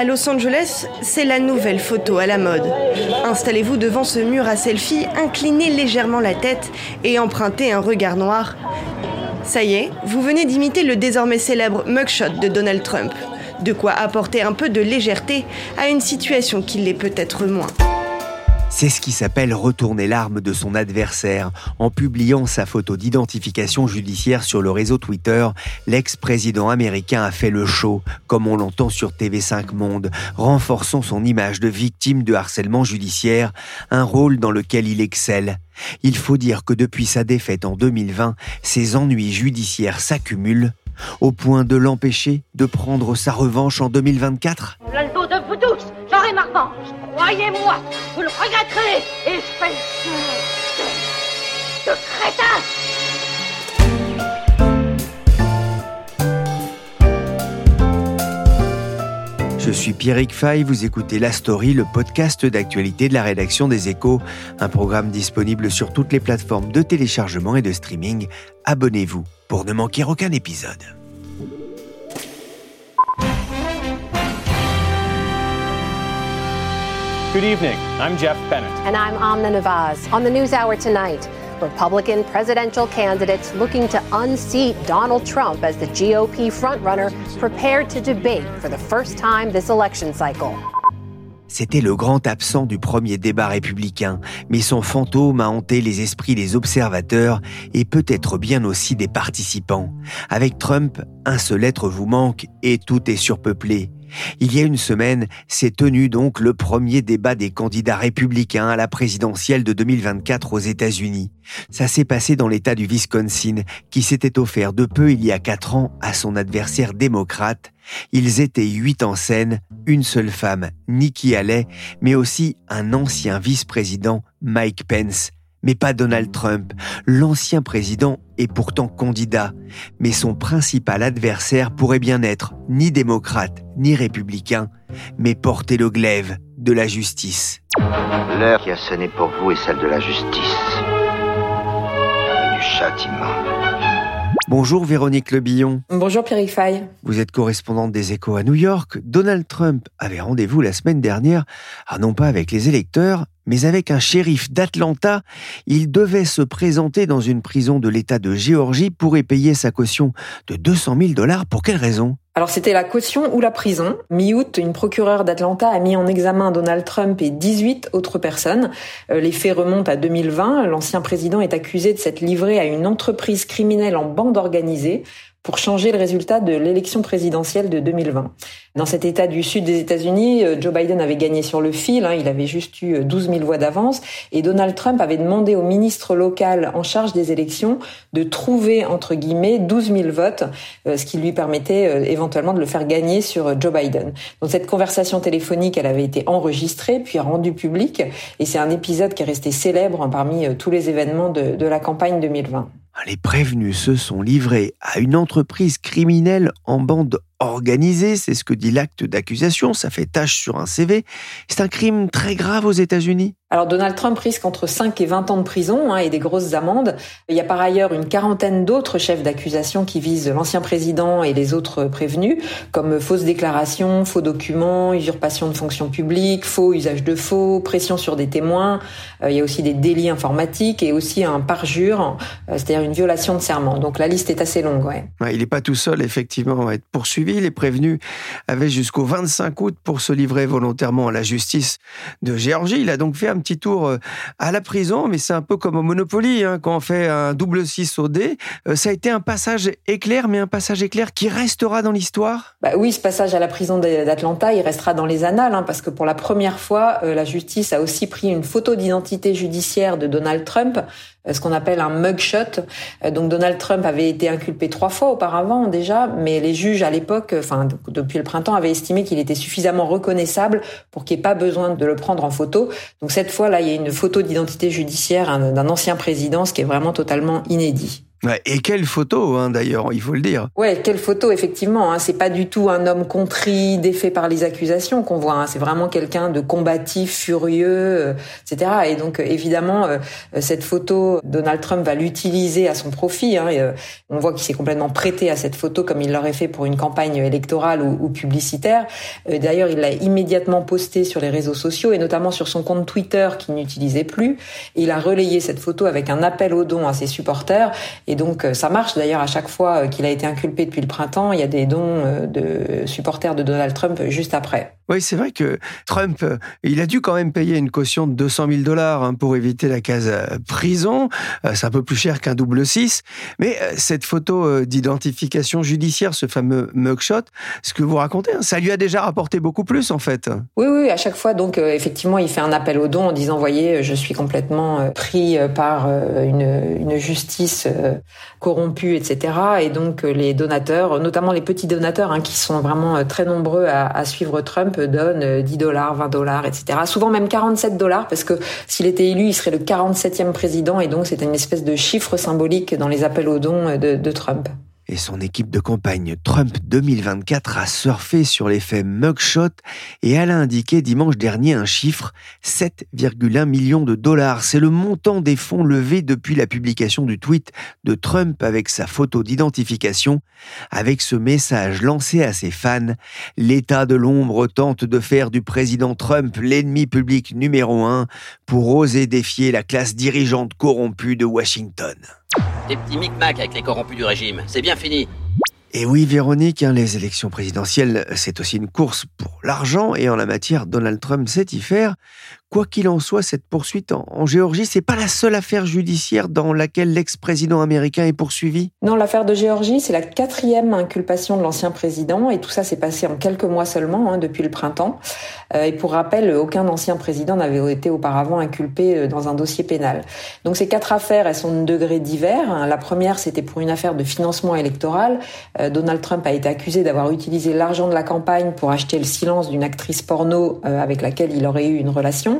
À Los Angeles, c'est la nouvelle photo à la mode. Installez-vous devant ce mur à selfie, inclinez légèrement la tête et empruntez un regard noir. Ça y est, vous venez d'imiter le désormais célèbre mugshot de Donald Trump. De quoi apporter un peu de légèreté à une situation qui l'est peut-être moins. C'est ce qui s'appelle retourner l'arme de son adversaire. En publiant sa photo d'identification judiciaire sur le réseau Twitter, l'ex-président américain a fait le show, comme on l'entend sur TV5 Monde, renforçant son image de victime de harcèlement judiciaire, un rôle dans lequel il excelle. Il faut dire que depuis sa défaite en 2020, ses ennuis judiciaires s'accumulent au point de l'empêcher de prendre sa revanche en 2024 Revanche. Croyez-moi, vous le regretterez, espèce de... de crétin Je suis Pierrick Fay, vous écoutez La Story, le podcast d'actualité de la rédaction des Échos, un programme disponible sur toutes les plateformes de téléchargement et de streaming. Abonnez-vous pour ne manquer aucun épisode. Good evening. I'm Jeff Bennett. And I'm Amna Nawaz. On the News Hour tonight, Republican presidential candidates looking to unseat Donald Trump as the GOP frontrunner prepared to debate for the first time this election cycle. C'était le grand absent du premier débat républicain, mais son fantôme a hanté les esprits des observateurs et peut-être bien aussi des participants. Avec Trump, un seul être vous manque et tout est surpeuplé. Il y a une semaine, s'est tenu donc le premier débat des candidats républicains à la présidentielle de 2024 aux États-Unis. Ça s'est passé dans l'État du Wisconsin, qui s'était offert de peu il y a quatre ans à son adversaire démocrate. Ils étaient huit en scène, une seule femme, Nikki Haley, mais aussi un ancien vice-président, Mike Pence mais pas Donald Trump. L'ancien président est pourtant candidat, mais son principal adversaire pourrait bien être ni démocrate ni républicain, mais porter le glaive de la justice. L'heure qui a sonné pour vous est celle de la justice et du châtiment. Bonjour Véronique Lebillon. Bonjour Pierre Fay. Vous êtes correspondante des échos à New York. Donald Trump avait rendez-vous la semaine dernière, ah non pas avec les électeurs, mais avec un shérif d'Atlanta. Il devait se présenter dans une prison de l'État de Géorgie pour y payer sa caution de 200 000 dollars. Pour quelle raison? Alors c'était la caution ou la prison. Mi-août, une procureure d'Atlanta a mis en examen Donald Trump et 18 autres personnes. Euh, les faits remontent à 2020. L'ancien président est accusé de s'être livré à une entreprise criminelle en bande organisée pour changer le résultat de l'élection présidentielle de 2020. Dans cet État du sud des États-Unis, euh, Joe Biden avait gagné sur le fil, hein, il avait juste eu 12 euh, 000 voix d'avance, et Donald Trump avait demandé au ministre local en charge des élections de trouver, entre guillemets, 12 000 votes, euh, ce qui lui permettait éventuellement de le faire gagner sur Joe Biden. Donc cette conversation téléphonique, elle avait été enregistrée, puis rendue publique, et c'est un épisode qui est resté célèbre parmi tous les événements de, de la campagne 2020. Les prévenus se sont livrés à une entreprise criminelle en bande organisée, c'est ce que dit l'acte d'accusation, ça fait tâche sur un CV. C'est un crime très grave aux États-Unis. Alors Donald Trump risque entre 5 et 20 ans de prison hein, et des grosses amendes. Il y a par ailleurs une quarantaine d'autres chefs d'accusation qui visent l'ancien président et les autres prévenus, comme fausses déclarations, faux documents, usurpation de fonction publique, faux usage de faux, pression sur des témoins. Euh, il y a aussi des délits informatiques et aussi un parjure, euh, c'est-à-dire une violation de serment. Donc la liste est assez longue. Il n'est pas tout seul effectivement à être poursuivi. Les prévenus avaient jusqu'au 25 août pour se livrer volontairement à la justice de Géorgie. Il a donc fait un petit tour euh, à la prison, mais c'est un peu comme au Monopoly, hein, quand on fait un double 6 au dé. Ça a été un passage éclair, mais un passage éclair qui restera dans l'histoire? Bah Oui, ce passage à la prison d'Atlanta, il restera dans les annales, hein, parce que pour la première fois, euh, la justice a aussi pris une photo d'identité judiciaire de Donald Trump ce qu'on appelle un mugshot. Donc Donald Trump avait été inculpé trois fois auparavant déjà, mais les juges à l'époque, enfin depuis le printemps, avaient estimé qu'il était suffisamment reconnaissable pour qu'il n'y ait pas besoin de le prendre en photo. Donc cette fois là, il y a une photo d'identité judiciaire d'un ancien président, ce qui est vraiment totalement inédit. Et quelle photo, hein, d'ailleurs, il faut le dire. Ouais, quelle photo, effectivement. Hein, c'est pas du tout un homme contrit, défait par les accusations qu'on voit. Hein, c'est vraiment quelqu'un de combatif, furieux, euh, etc. Et donc, euh, évidemment, euh, cette photo, Donald Trump va l'utiliser à son profit. Hein, et, on voit qu'il s'est complètement prêté à cette photo comme il l'aurait fait pour une campagne électorale ou, publicitaire. d'ailleurs, il l'a immédiatement posté sur les réseaux sociaux et notamment sur son compte Twitter qu'il n'utilisait plus. Et il a relayé cette photo avec un appel aux dons à ses supporters. Et donc euh, ça marche d'ailleurs à chaque fois euh, qu'il a été inculpé depuis le printemps, il y a des dons euh, de supporters de Donald Trump juste après. Oui, c'est vrai que Trump, il a dû quand même payer une caution de 200 000 dollars hein, pour éviter la case prison. C'est un peu plus cher qu'un double 6. Mais cette photo d'identification judiciaire, ce fameux mugshot, ce que vous racontez, hein, ça lui a déjà rapporté beaucoup plus en fait. Oui, oui, à chaque fois, donc effectivement, il fait un appel aux dons en disant, voyez, je suis complètement pris par une, une justice corrompus, etc. Et donc euh, les donateurs, notamment les petits donateurs, hein, qui sont vraiment euh, très nombreux à, suivre Trump, donnent 10 euh, dollars, 20 dollars, etc. Souvent même 47 dollars, parce que s'il était élu, il serait le 47e président, et donc c'est une espèce de chiffre symbolique dans les appels aux dons de Trump et son équipe de campagne Trump 2024 a surfé sur l'effet mugshot et elle a indiqué dimanche dernier un chiffre 7,1 millions de dollars. C'est le montant des fonds levés depuis la publication du tweet de Trump avec sa photo d'identification. Avec ce message lancé à ses fans, l'État de l'ombre tente de faire du président Trump l'ennemi public numéro un pour oser défier la classe dirigeante corrompue de Washington. Des petits micmacs avec les corrompus du régime. C'est bien fini. Et oui, Véronique, hein, les élections présidentielles, c'est aussi une course pour l'argent, et en la matière, Donald Trump sait y faire. Quoi qu'il en soit, cette poursuite en, en Géorgie, c'est pas la seule affaire judiciaire dans laquelle l'ex-président américain est poursuivi. Non, l'affaire de Géorgie, c'est la quatrième inculpation de l'ancien président, et tout ça s'est passé en quelques mois seulement, hein, depuis le printemps. Euh, et pour rappel, aucun ancien président n'avait été auparavant inculpé euh, dans un dossier pénal. Donc ces quatre affaires, elles sont de degrés divers. Hein. La première, c'était pour une affaire de financement électoral. Euh, Donald Trump a été accusé d'avoir utilisé l'argent de la campagne pour acheter le silence d'une actrice porno avec laquelle il aurait eu une relation.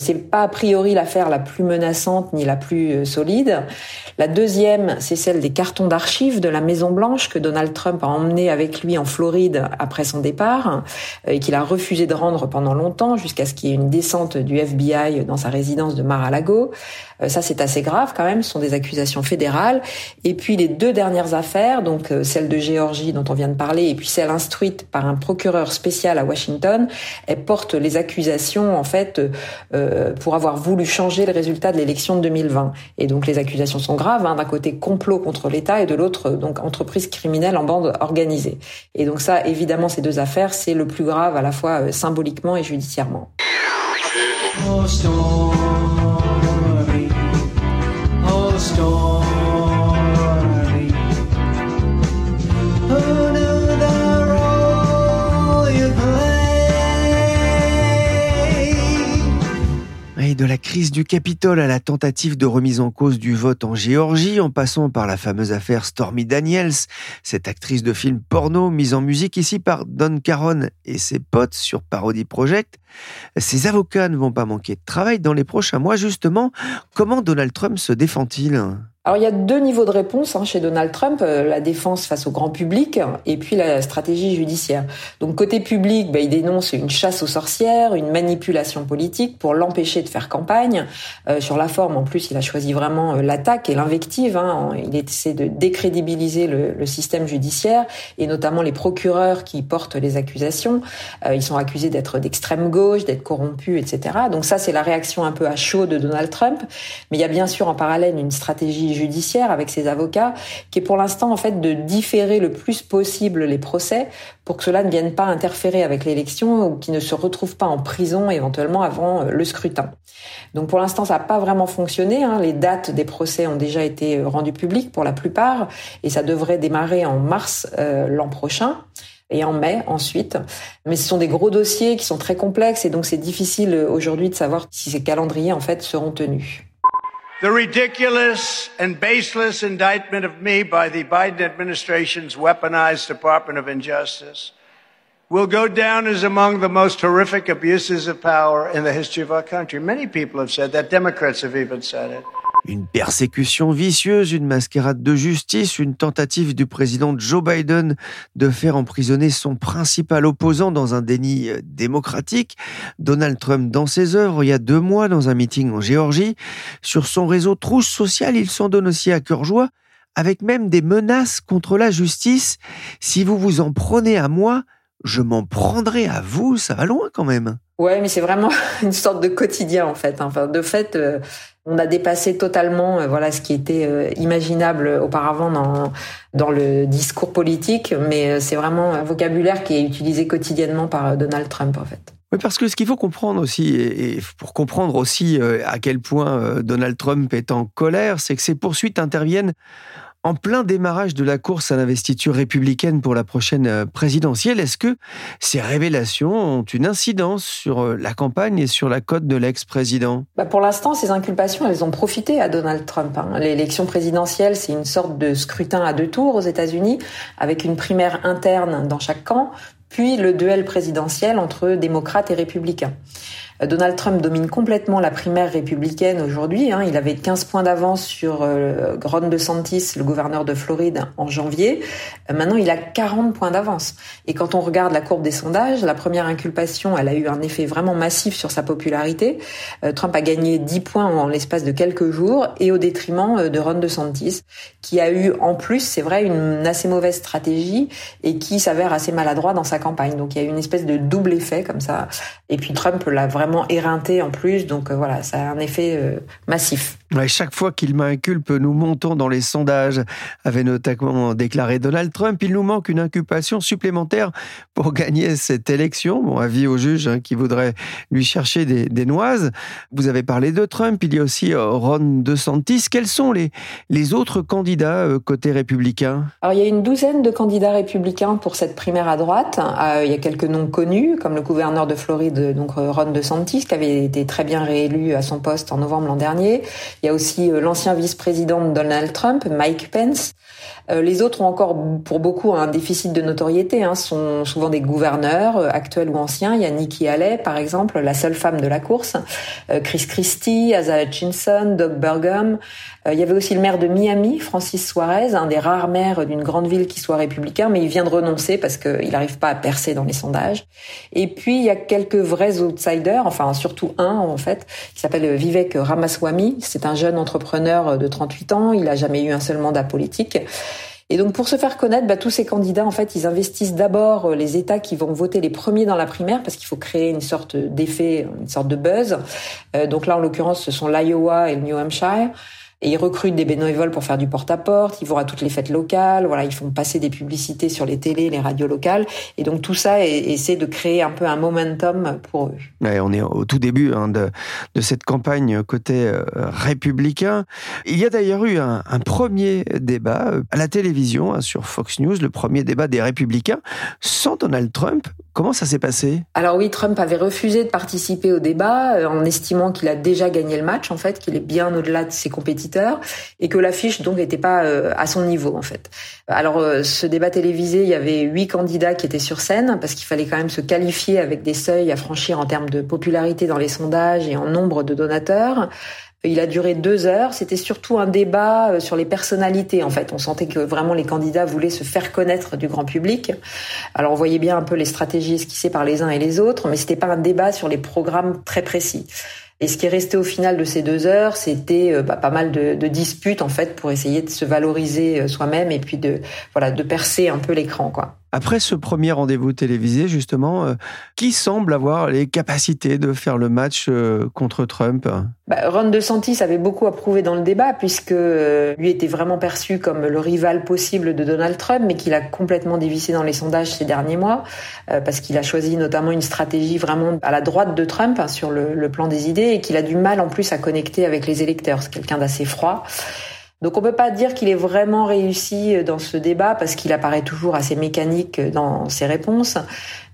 C'est pas a priori l'affaire la plus menaçante ni la plus euh, solide. La deuxième, c'est celle des cartons d'archives de la Maison Blanche que Donald Trump a emmené avec lui en Floride après son départ euh, et qu'il a refusé de rendre pendant longtemps jusqu'à ce qu'il y ait une descente du FBI dans sa résidence de Mar-a-Lago. Euh, ça, c'est assez grave quand même. Ce sont des accusations fédérales. Et puis les deux dernières affaires, donc celle de Géorgie dont on vient de parler, et puis celle instruite par un procureur spécial à Washington, elles portent les accusations en fait pour avoir voulu changer le résultat de l'élection de 2020. Et donc les accusations sont graves, hein, d'un côté complot contre l'État et de l'autre donc entreprise criminelle en bande organisée. Et donc ça, évidemment, ces deux affaires, c'est le plus grave à la fois euh, symboliquement et judiciairement. De la crise du Capitole à la tentative de remise en cause du vote en Géorgie, en passant par la fameuse affaire Stormy Daniels, cette actrice de film porno mise en musique ici par Don Caron et ses potes sur Parody Project, ses avocats ne vont pas manquer de travail dans les prochains mois. Justement, comment Donald Trump se défend-il? Alors il y a deux niveaux de réponse hein, chez Donald Trump, euh, la défense face au grand public et puis la stratégie judiciaire. Donc côté public, bah, il dénonce une chasse aux sorcières, une manipulation politique pour l'empêcher de faire campagne. Euh, sur la forme, en plus, il a choisi vraiment euh, l'attaque et l'invective. Hein. Il essaie de décrédibiliser le, le, système judiciaire et notamment les procureurs qui portent les accusations. ils sont accusés d'être d'extrême gauche, d'être corrompus, etc. Donc ça, c'est la réaction un peu à chaud de Donald Trump. Mais il y a bien sûr en parallèle une stratégie judiciaire avec ses avocats, qui est pour l'instant en fait de différer le plus possible les procès pour que cela ne vienne pas interférer avec l'élection ou qu'ils ne se retrouvent pas en prison éventuellement avant euh, le scrutin. Donc pour l'instant, ça n'a pas vraiment fonctionné. Hein. Les dates des procès ont déjà été rendues publiques pour la plupart et ça devrait démarrer en mars euh, l'an prochain et en mai ensuite. Mais ce sont des gros dossiers qui sont très complexes et donc c'est difficile euh, aujourd'hui de savoir si ces calendriers en fait seront tenus. The ridiculous and baseless indictment of me by the Biden administration's weaponized Department of Injustice will go down as among the most horrific abuses of power in the history of our country. Many people have said that. Democrats have even said it. Une persécution vicieuse, une mascarade de justice, une tentative du président Joe Biden de faire emprisonner son principal opposant dans un déni euh, démocratique. Donald Trump dans ses œuvres il y a deux mois dans un meeting en Géorgie. Sur son réseau Trouche Social, il s'en donne aussi à cœur joie, avec même des menaces contre la justice. Si vous vous en prenez à moi, je m'en prendrai à vous, ça va loin quand même. Ouais, mais c'est vraiment une sorte de quotidien en fait. Enfin, de fait, euh, on a dépassé totalement euh, voilà ce qui était euh, imaginable auparavant dans dans le discours politique, mais c'est vraiment un vocabulaire qui est utilisé quotidiennement par Donald Trump en fait. Oui, parce que ce qu'il faut comprendre aussi, et pour comprendre aussi à quel point Donald Trump est en colère, c'est que ses poursuites interviennent en plein démarrage de la course à l'investiture républicaine pour la prochaine euh, présidentielle, est-ce que ces révélations ont une incidence sur euh, la campagne et sur la cote de l'ex-président? Bah Pour l'instant, ces inculpations, elles ont profité à Donald Trump. Hein. L'élection présidentielle, c'est une sorte de scrutin à deux tours aux États-Unis, avec une primaire interne dans chaque camp, puis le duel présidentiel entre démocrates et républicains. Donald Trump domine complètement la primaire républicaine aujourd'hui. Hein. Il avait 15 points d'avance sur euh, Ron DeSantis, le gouverneur de Floride, en janvier. Euh, maintenant, il a 40 points d'avance. Et quand on regarde la courbe des sondages, la première inculpation, elle a eu un effet vraiment massif sur sa popularité. Euh, Trump a gagné 10 points en l'espace de quelques jours et au détriment de Ron DeSantis, qui a eu en plus, c'est vrai, une assez mauvaise stratégie et qui s'avère assez maladroit dans sa campagne. Donc il y a eu une espèce de double effet comme ça. Et puis Trump l'a vraiment éreinté en plus, donc euh, voilà, ça a un effet euh, chaque fois qu'il m'inculpe, nous montons dans les sondages, avait notamment déclaré Donald Trump. Il nous manque une inculpation supplémentaire pour gagner cette élection. Bon, avis au juge hein, qui voudrait lui chercher des, noises. Vous avez parlé de Trump, il y a aussi euh, Ron DeSantis. Quels sont les, les autres candidats côté républicain? Alors, il y a une douzaine de candidats républicains pour cette primaire à droite. il y a quelques noms connus, comme le gouverneur de Floride, donc Ron DeSantis qui avait été très bien réélu à son poste en novembre l'an dernier. Il y a aussi euh, l'ancien vice-président de Donald Trump, Mike Pence. Euh, les autres ont encore pour beaucoup un déficit de notoriété, hein, sont souvent des gouverneurs euh, actuels ou anciens. Il y a Nikki Haley, par exemple, la seule femme de la course, Chris Christie, Asa Hutchinson, Doug Burgum. il y avait aussi le maire de Miami, Francis Suarez, un des rares maires d'une grande ville qui soit républicain, mais il vient de renoncer parce qu'il n'arrive pas à percer dans les sondages. Et puis il y a quelques vrais outsiders enfin surtout un en fait, qui s'appelle Vivek Ramaswamy. C'est un jeune entrepreneur de 38 ans. Il a jamais eu un seul mandat politique. Et donc pour se faire connaître, bah, tous ces candidats, en fait, ils investissent d'abord les États qui vont voter les premiers dans la primaire, parce qu'il faut créer une sorte d'effet, une sorte de buzz. Euh, donc là, en l'occurrence, ce sont l'Iowa et le New Hampshire. Et ils recrutent des bénévoles pour faire du porte-à-porte, ils vont à toutes les fêtes locales, voilà, ils font passer des publicités sur les télés, les radios locales. Et donc tout ça essaie de créer un peu un momentum pour eux. Ouais, on est au tout début hein, de, de, cette campagne côté euh, républicain. Il y a d'ailleurs eu un, un, premier débat euh, à la télévision hein, sur Fox News, le premier débat des républicains, sans Donald Trump. Comment ça s'est passé? Alors oui, Trump avait refusé de participer au débat euh, en estimant qu'il a déjà gagné le match, en fait, qu'il est bien au-delà de ses et que l'affiche donc n'était pas euh, à son niveau, en fait. Alors euh, ce débat télévisé, il y avait huit candidats qui étaient sur scène parce qu'il fallait quand même se qualifier avec des seuils à franchir en termes de popularité dans les sondages et en nombre de donateurs. Il a duré deux heures. C'était surtout un débat euh, sur les personnalités. En fait, on sentait que vraiment les candidats voulaient se faire connaître du grand public. Alors, on voyait bien un peu les stratégies esquissées par les uns et les autres, mais c'était pas un débat sur les programmes très précis. Et ce qui est resté au final de ces deux heures, c'était euh, bah, pas mal de, de, disputes en fait pour essayer de se valoriser euh, soi-même et puis de voilà de percer un peu l'écran quoi. Après ce premier rendez-vous télévisé, justement, euh, qui semble avoir les capacités de faire le match euh, contre Trump? Bah, Ron DeSantis avait beaucoup approuvé dans le débat, puisque euh, lui était vraiment perçu comme le rival possible de Donald Trump, mais qu'il a complètement dévissé dans les sondages ces derniers mois, parce qu'il a choisi notamment une stratégie vraiment à la droite de Trump hein, sur le plan des idées, et qu'il a du mal en plus à connecter avec les électeurs. C'est quelqu'un d'assez froid. Donc on peut pas dire qu'il est vraiment réussi dans ce débat parce qu'il apparaît toujours assez mécanique dans ses réponses.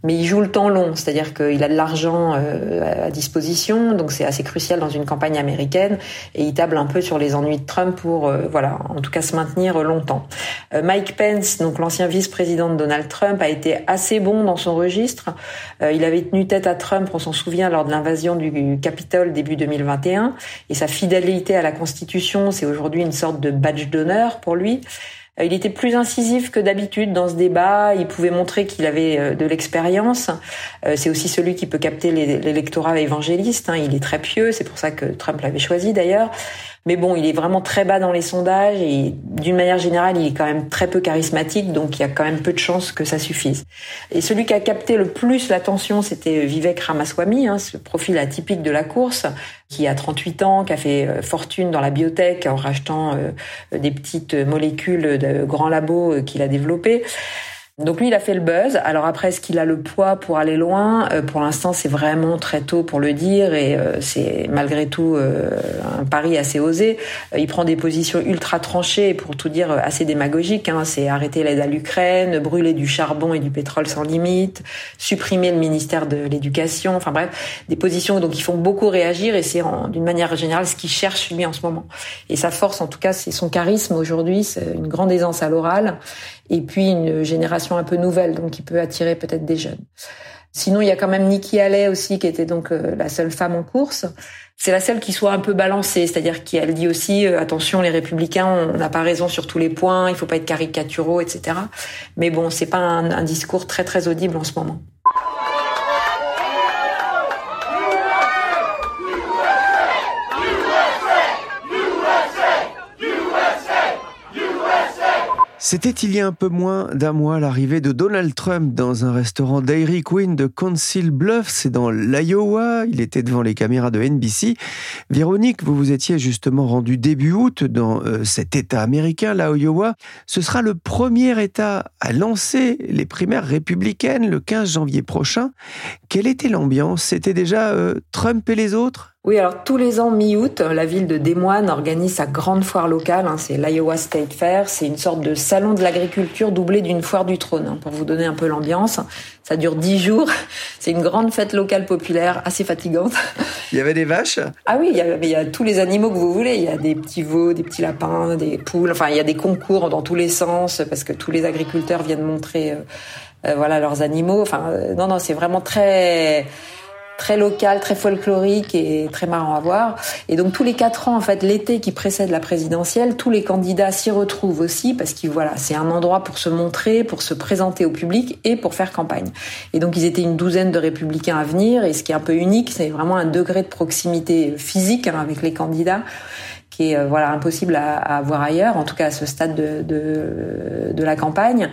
Mais il joue le temps long, c'est-à-dire qu'il a de l'argent euh, à disposition, donc c'est assez crucial dans une campagne américaine, et il table un peu sur les ennuis de Trump pour, euh, voilà, en tout cas se maintenir longtemps. Euh, Mike Pence, donc l'ancien vice-président de Donald Trump, a été assez bon dans son registre. il avait tenu tête à Trump, on s'en souvient, lors de l'invasion du Capitole début 2021, et sa fidélité à la Constitution, c'est aujourd'hui une sorte de badge d'honneur pour lui. Euh, il était plus incisif que d'habitude dans ce débat. Il pouvait montrer qu'il avait euh, de l'expérience. Euh, c'est aussi celui qui peut capter l'électorat évangéliste. Hein. Il est très pieux. C'est pour ça que Trump l'avait choisi d'ailleurs. Mais bon, il est vraiment très bas dans les sondages et d'une manière générale, il est quand même très peu charismatique, donc il y a quand même peu de chances que ça suffise. Et celui qui a capté le plus l'attention, c'était Vivek Ramaswamy, hein, ce profil atypique de la course, qui a 38 ans, qui a fait euh, fortune dans la biotech en rachetant euh, des petites molécules de grands labos euh, qu'il a développées. Donc lui, il a fait le buzz. Alors après, est-ce qu'il a le poids pour aller loin? Euh, Pour l'instant, c'est vraiment très tôt pour le dire et euh, c'est malgré tout euh, un pari assez osé. il prend des positions ultra tranchées pour tout dire assez démagogiques. Hein. C'est arrêter l'aide à l'Ukraine, brûler du charbon et du pétrole sans limite, supprimer le ministère de l'Éducation. Enfin bref, des positions donc qui font beaucoup réagir et c'est d'une manière générale ce qu'il cherche lui en ce moment. Et sa force, en tout cas, c'est son charisme aujourd'hui, c'est une grande aisance à l'oral et puis une génération un peu nouvelle, donc qui peut attirer peut-être des jeunes. Sinon, il y a quand même Nikki Haley aussi, qui était donc euh, la seule femme en course. C'est la seule qui soit un peu balancée, c'est-à-dire qu'elle dit aussi euh, attention, les républicains, on n'a pas raison sur tous les points, il faut pas être caricaturaux, etc. Mais bon, c'est pas un, un discours très très audible en ce moment. C'était il y a un peu moins d'un mois l'arrivée de Donald Trump dans un restaurant Dairy Queen de Council Bluffs, c'est dans l'Iowa. Il était devant les caméras de NBC. Véronique, vous vous étiez justement rendu début août dans euh, cet État américain, l'Iowa. Ce sera le premier État à lancer les primaires républicaines le 15 janvier prochain. Quelle était l'ambiance? C'était déjà euh, Trump et les autres? Oui, alors tous les ans, mi-août, la ville de Des Moines organise sa grande foire locale. Hein, c'est l'Iowa State Fair. C'est une sorte de salon de l'agriculture doublé d'une foire du trône, hein, pour vous donner un peu l'ambiance. Ça dure dix jours. C'est une grande fête locale populaire, assez fatigante. Il y avait des vaches? Ah oui, il y, a, il y a tous les animaux que vous voulez. Il y a des petits veaux, des petits lapins, des poules. Enfin, il y a des concours dans tous les sens parce que tous les agriculteurs viennent montrer, euh, euh, voilà, leurs animaux. Enfin, euh, non, non, c'est vraiment très très local, très folklorique et très marrant à voir. Et donc tous les quatre ans, en fait, l'été qui précède la présidentielle, tous les candidats s'y retrouvent aussi parce que voilà, c'est un endroit pour se montrer, pour se présenter au public et pour faire campagne. Et donc ils étaient une douzaine de républicains à venir. Et ce qui est un peu unique, c'est vraiment un degré de proximité physique hein, avec les candidats qui est euh, voilà impossible à, à, avoir ailleurs, en tout cas à ce stade de, de, la campagne.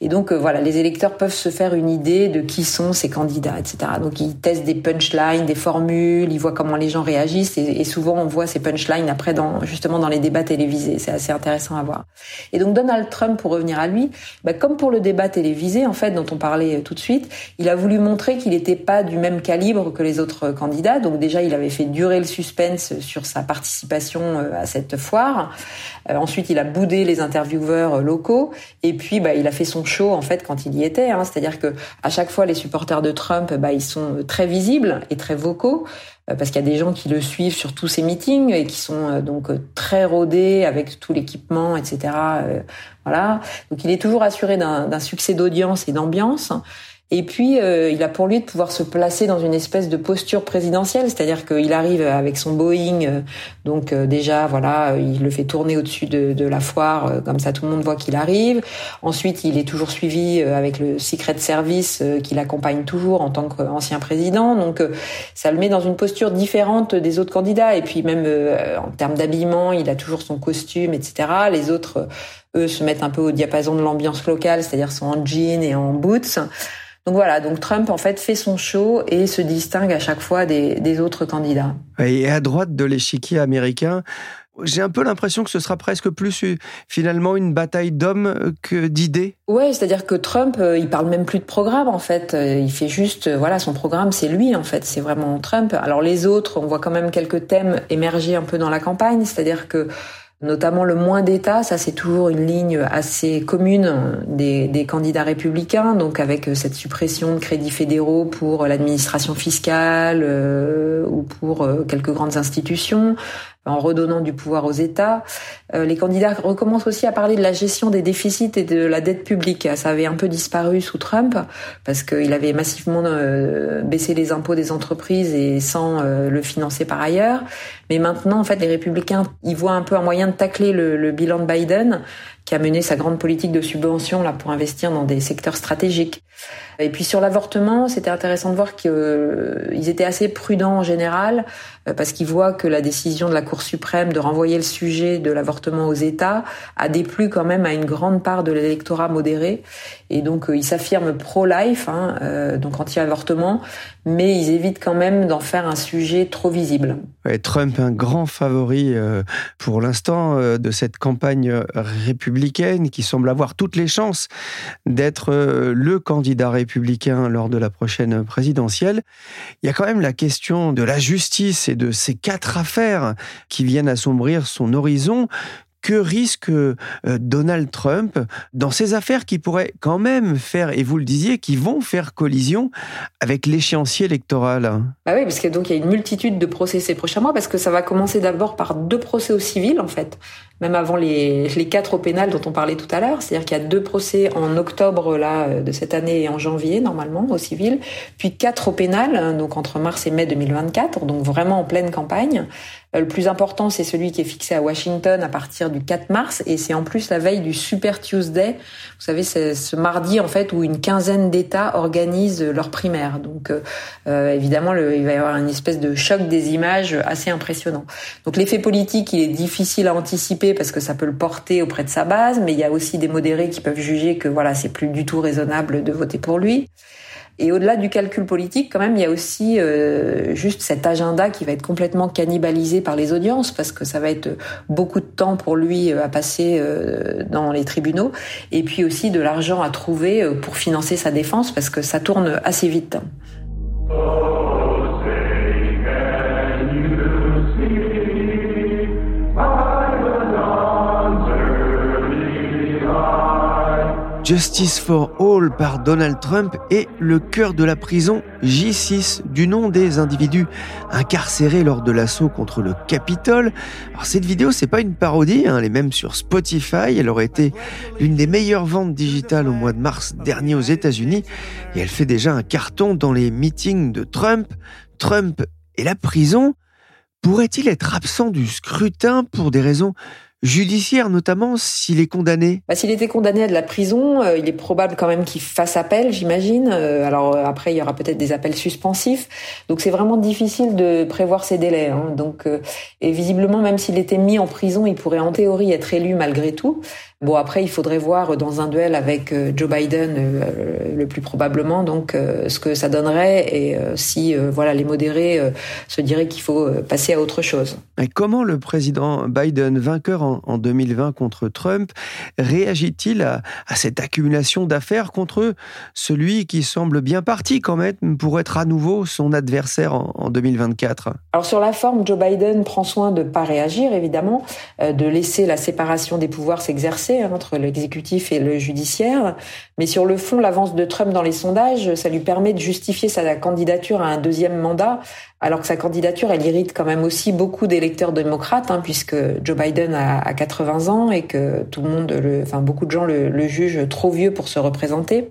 Et donc euh, voilà, les électeurs peuvent se faire une idée de qui sont ces candidats, etc. Donc ils testent des punchlines, des formules, ils voient comment les gens réagissent, et, souvent on voit ces punchlines après dans justement dans les débats télévisés. C'est assez intéressant à voir. Et donc Donald Trump, pour revenir à lui, bah, comme pour le débat télévisé en fait dont on parlait tout de suite, il a voulu montrer qu'il n'était pas du même calibre que les autres candidats. Donc déjà il avait fait durer le suspense sur sa participation euh, à cette foire. Euh, ensuite, il a boudé les intervieweurs locaux et puis bah, il a fait son show en fait quand il y était. Hein. C'est-à-dire que à chaque fois, les supporters de Trump, bah, ils sont très visibles et très vocaux euh, parce qu'il y a des gens qui le suivent sur tous ses meetings et qui sont donc très rodés avec tout l'équipement, etc. Voilà. Donc il est toujours assuré d'un succès d'audience et d'ambiance. Et puis, euh, il a pour lui de pouvoir se placer dans une espèce de posture présidentielle, c'est-à-dire qu'il arrive avec son Boeing, euh, donc euh, déjà, voilà, il le fait tourner au-dessus de, de, la foire, comme ça tout le monde voit qu'il arrive. Ensuite, il est toujours suivi avec le Secret Service qui l'accompagne toujours en tant qu'ancien président, donc ça le met dans une posture différente des autres candidats. Et puis même en termes d'habillement, il a toujours son costume, etc. Les autres, eux, se mettent un peu au diapason de l'ambiance locale, c'est-à-dire sont en jean et en boots. Donc voilà, donc Trump en fait fait son show et se distingue à chaque fois des, autres candidats. Et à droite de l'échiquier américain, j'ai un peu l'impression que ce sera presque plus euh, finalement une bataille d'hommes euh, que d'idées. Ouais, c'est-à-dire que Trump, euh, il parle même plus de programme en fait. Il fait juste, voilà, son programme, c'est lui en fait, c'est vraiment Trump. Alors les autres, on voit quand même quelques thèmes émerger un peu dans la campagne, c'est-à-dire que notamment le moins d'État. Ça, c'est toujours une ligne assez commune des, des, candidats républicains, donc avec cette suppression de crédits fédéraux pour l'administration fiscale euh, ou pour euh, quelques grandes institutions, en redonnant du pouvoir aux États. Euh, les candidats recommencent aussi à parler de la gestion des déficits et de la dette publique. Ça avait un peu disparu sous Trump parce qu'il avait massivement euh, baissé les impôts des entreprises et sans euh, le financer par ailleurs. Mais maintenant, en fait, les républicains, ils voient un peu un moyen de tacler le, le bilan de Biden qui a mené sa grande politique de subvention là pour investir dans des secteurs stratégiques. Et puis sur l'avortement, c'était intéressant de voir qu'ils euh, étaient assez prudents en général euh, parce qu'ils voient que la décision de la Cour suprême de renvoyer le sujet de l'avortement aux États a déplu quand même à une grande part de l'électorat modéré. Et donc euh, ils s'affirment pro-life, hein, donc anti-avortement, mais ils évitent quand même d'en faire un sujet trop visible. Trump, un grand favori pour l'instant de cette campagne républicaine qui semble avoir toutes les chances d'être le candidat républicain lors de la prochaine présidentielle. Il y a quand même la question de la justice et de ces quatre affaires qui viennent assombrir son horizon. Que risque euh, Donald Trump dans ces affaires qui pourraient quand même faire, et vous le disiez, qui vont faire collision avec l'échéancier électoral? Bah Oui, parce qu'il donc il y a une multitude de procès ces prochains mois, parce que ça va commencer d'abord par deux procès au civil, en fait, même avant les, quatre au pénal dont on parlait tout à l'heure. C'est-à-dire qu'il y a deux procès en octobre là de cette année et en janvier, normalement, au civil, puis quatre au pénal, hein, donc entre mars et mai 2024, donc vraiment en pleine campagne. Euh, le plus important, c'est celui qui est fixé à Washington à partir du 4 mars et c'est en plus la veille du Super Tuesday. Vous savez, c'est ce mardi en fait où une quinzaine d'États organisent leur primaire. Donc euh, euh évidemment, il va y avoir une espèce de choc des images assez impressionnant. Donc l'effet politique, il est difficile à anticiper parce que ça peut le porter auprès de sa base, mais il y a aussi des modérés qui peuvent juger que voilà, c'est plus du tout raisonnable de voter pour lui. Et au-delà du calcul politique, quand même, il y a aussi euh, juste cet agenda qui va être complètement cannibalisé par les audiences, parce que ça va être beaucoup de temps pour lui euh, à passer euh, dans les tribunaux, et puis aussi de l'argent à trouver pour financer sa défense, parce que ça tourne assez vite. Justice for All par Donald Trump est le cœur de la prison J6 du nom des individus incarcérés lors de l'assaut contre le Capitole. Alors cette vidéo c'est pas une parodie, hein, elle est même sur Spotify. Elle aurait été l'une des meilleures ventes digitales au mois de mars dernier aux États-Unis et elle fait déjà un carton dans les meetings de Trump. Trump et la prison pourrait-il être absent du scrutin pour des raisons judiciaire, notamment s'il est condamné bah, S'il était condamné à de la prison, euh, il est probable quand même qu'il fasse appel, j'imagine. Euh, alors euh, après, il y aura peut-être des appels suspensifs. Donc c'est vraiment difficile de prévoir ces délais. Hein. Donc et visiblement, même s'il était mis en prison, il pourrait en théorie être élu malgré tout. Bon, après, il faudrait voir dans un duel avec euh, Joe Biden, euh, le plus probablement, donc euh, ce que ça donnerait et si voilà les modérés se diraient qu'il faut passer à autre chose. Et comment le président Biden, vainqueur en, 2020 contre Trump, réagit-il à, cette accumulation d'affaires contre celui qui semble bien parti quand même pour être à nouveau son adversaire en, en 2024 Alors sur la forme, Joe Biden prend soin de ne pas réagir, évidemment, de laisser la séparation des pouvoirs s'exercer Hein, entre l'exécutif et le judiciaire. Mais sur le fond, l'avance de Trump dans les sondages, ça lui permet de justifier sa candidature à un deuxième mandat, alors que sa candidature, elle irrite quand même aussi beaucoup d'électeurs démocrates, hein, puisque Joe Biden a, 80 ans et que tout le monde, enfin beaucoup de gens le, le jugent trop vieux pour se représenter.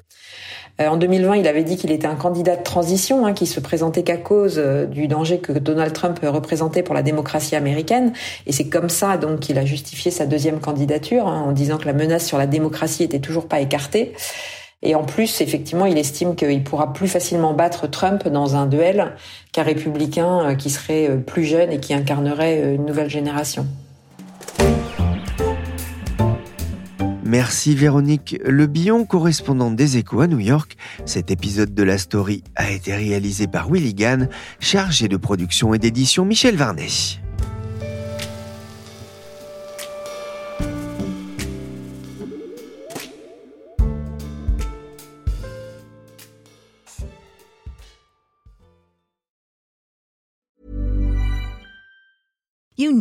Euh, en 2020, il avait dit qu'il était un candidat de transition, hein, qui se présentait qu'à cause euh, du danger que Donald Trump représentait pour la démocratie américaine. Et c'est comme ça donc qu'il a justifié sa deuxième candidature hein, en disant que la menace sur la démocratie était toujours pas écartée. Et en plus, effectivement, il estime qu'il pourra plus facilement battre Trump dans un duel qu'un républicain euh, qui serait plus jeune et qui incarnerait une nouvelle génération. Merci Véronique Le Billon, correspondante des Échos à New York. Cet épisode de la story a été réalisé par Willy Gann, chargé de production et d'édition Michel Varnet.